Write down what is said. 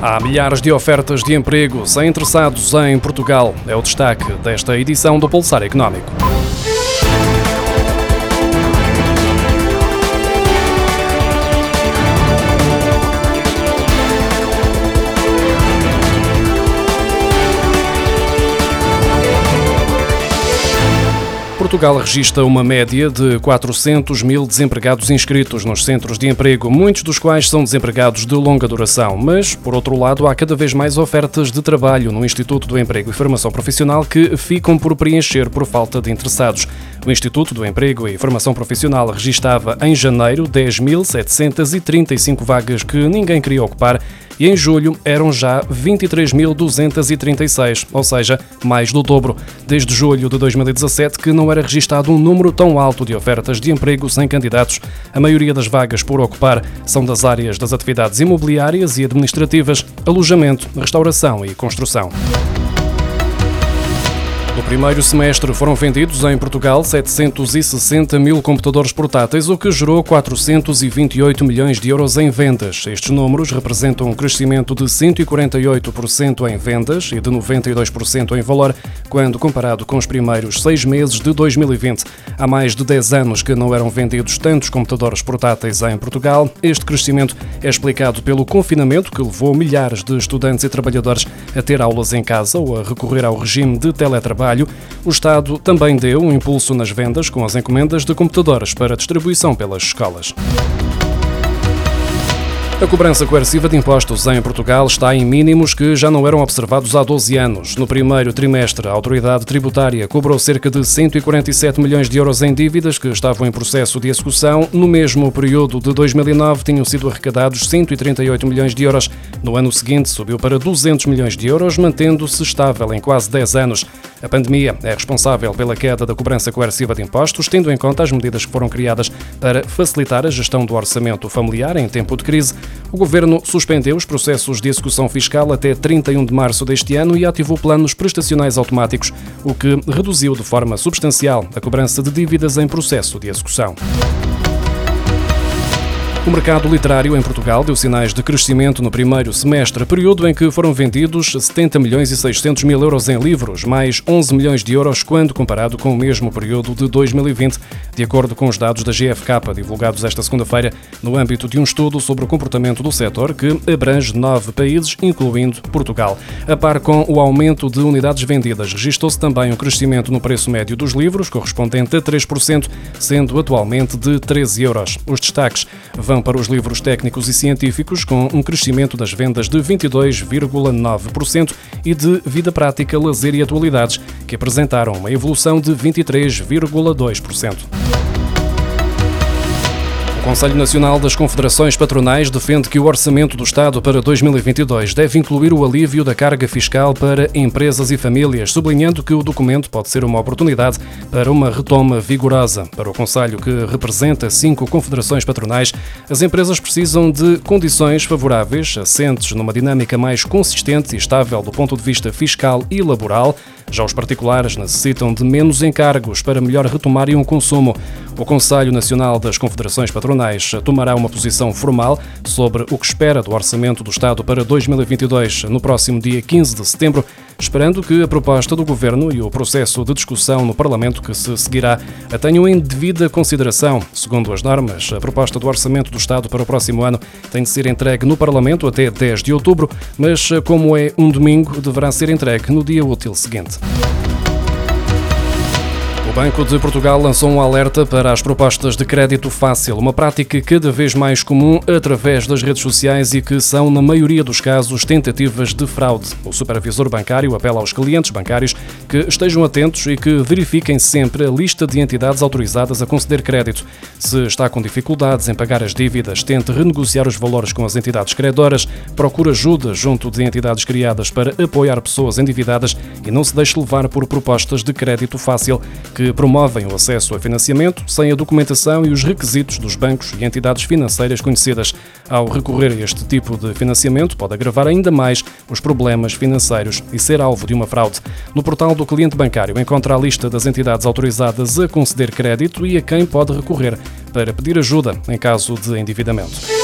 Há milhares de ofertas de emprego sem interessados em Portugal. É o destaque desta edição do Pulsar Económico. Portugal registra uma média de 400 mil desempregados inscritos nos centros de emprego, muitos dos quais são desempregados de longa duração. Mas, por outro lado, há cada vez mais ofertas de trabalho no Instituto do Emprego e Formação Profissional que ficam por preencher por falta de interessados. O Instituto do Emprego e Formação Profissional registava em janeiro 10.735 vagas que ninguém queria ocupar e em julho eram já 23.236, ou seja, mais do dobro. Desde julho de 2017 que não era registado um número tão alto de ofertas de emprego sem candidatos. A maioria das vagas por ocupar são das áreas das atividades imobiliárias e administrativas, alojamento, restauração e construção. No primeiro semestre foram vendidos em Portugal 760 mil computadores portáteis, o que gerou 428 milhões de euros em vendas. Estes números representam um crescimento de 148% em vendas e de 92% em valor, quando comparado com os primeiros seis meses de 2020. Há mais de 10 anos que não eram vendidos tantos computadores portáteis em Portugal. Este crescimento é explicado pelo confinamento que levou milhares de estudantes e trabalhadores a ter aulas em casa ou a recorrer ao regime de teletrabalho trabalho, o Estado também deu um impulso nas vendas com as encomendas de computadores para distribuição pelas escolas. A cobrança coerciva de impostos em Portugal está em mínimos que já não eram observados há 12 anos. No primeiro trimestre, a autoridade tributária cobrou cerca de 147 milhões de euros em dívidas que estavam em processo de execução. No mesmo período de 2009, tinham sido arrecadados 138 milhões de euros. No ano seguinte, subiu para 200 milhões de euros, mantendo-se estável em quase 10 anos. A pandemia é responsável pela queda da cobrança coerciva de impostos, tendo em conta as medidas que foram criadas para facilitar a gestão do orçamento familiar em tempo de crise. O governo suspendeu os processos de execução fiscal até 31 de março deste ano e ativou planos prestacionais automáticos, o que reduziu de forma substancial a cobrança de dívidas em processo de execução. O mercado literário em Portugal deu sinais de crescimento no primeiro semestre, período em que foram vendidos 70 milhões e 600 mil euros em livros, mais 11 milhões de euros quando comparado com o mesmo período de 2020, de acordo com os dados da GFK divulgados esta segunda-feira no âmbito de um estudo sobre o comportamento do setor que abrange nove países, incluindo Portugal. A par com o aumento de unidades vendidas, registrou-se também um crescimento no preço médio dos livros, correspondente a 3%, sendo atualmente de 13 euros. Os destaques vão para os livros técnicos e científicos, com um crescimento das vendas de 22,9% e de vida prática, lazer e atualidades, que apresentaram uma evolução de 23,2%. Conselho Nacional das Confederações Patronais defende que o orçamento do Estado para 2022 deve incluir o alívio da carga fiscal para empresas e famílias, sublinhando que o documento pode ser uma oportunidade para uma retoma vigorosa. Para o Conselho, que representa cinco confederações patronais, as empresas precisam de condições favoráveis, assentes numa dinâmica mais consistente e estável do ponto de vista fiscal e laboral. Já os particulares necessitam de menos encargos para melhor retomarem o consumo. O Conselho Nacional das Confederações Patronais tomará uma posição formal sobre o que espera do orçamento do Estado para 2022 no próximo dia 15 de setembro, esperando que a proposta do Governo e o processo de discussão no Parlamento que se seguirá a tenham em devida consideração. Segundo as normas, a proposta do orçamento do Estado para o próximo ano tem de ser entregue no Parlamento até 10 de outubro, mas como é um domingo, deverá ser entregue no dia útil seguinte. Banco de Portugal lançou um alerta para as propostas de crédito fácil, uma prática cada vez mais comum através das redes sociais e que são, na maioria dos casos, tentativas de fraude. O supervisor bancário apela aos clientes bancários que estejam atentos e que verifiquem sempre a lista de entidades autorizadas a conceder crédito. Se está com dificuldades em pagar as dívidas, tente renegociar os valores com as entidades credoras, procure ajuda junto de entidades criadas para apoiar pessoas endividadas e não se deixe levar por propostas de crédito fácil que promovem o acesso a financiamento sem a documentação e os requisitos dos bancos e entidades financeiras conhecidas. Ao recorrer a este tipo de financiamento, pode agravar ainda mais os problemas financeiros e ser alvo de uma fraude. No portal do cliente bancário encontra a lista das entidades autorizadas a conceder crédito e a quem pode recorrer para pedir ajuda em caso de endividamento.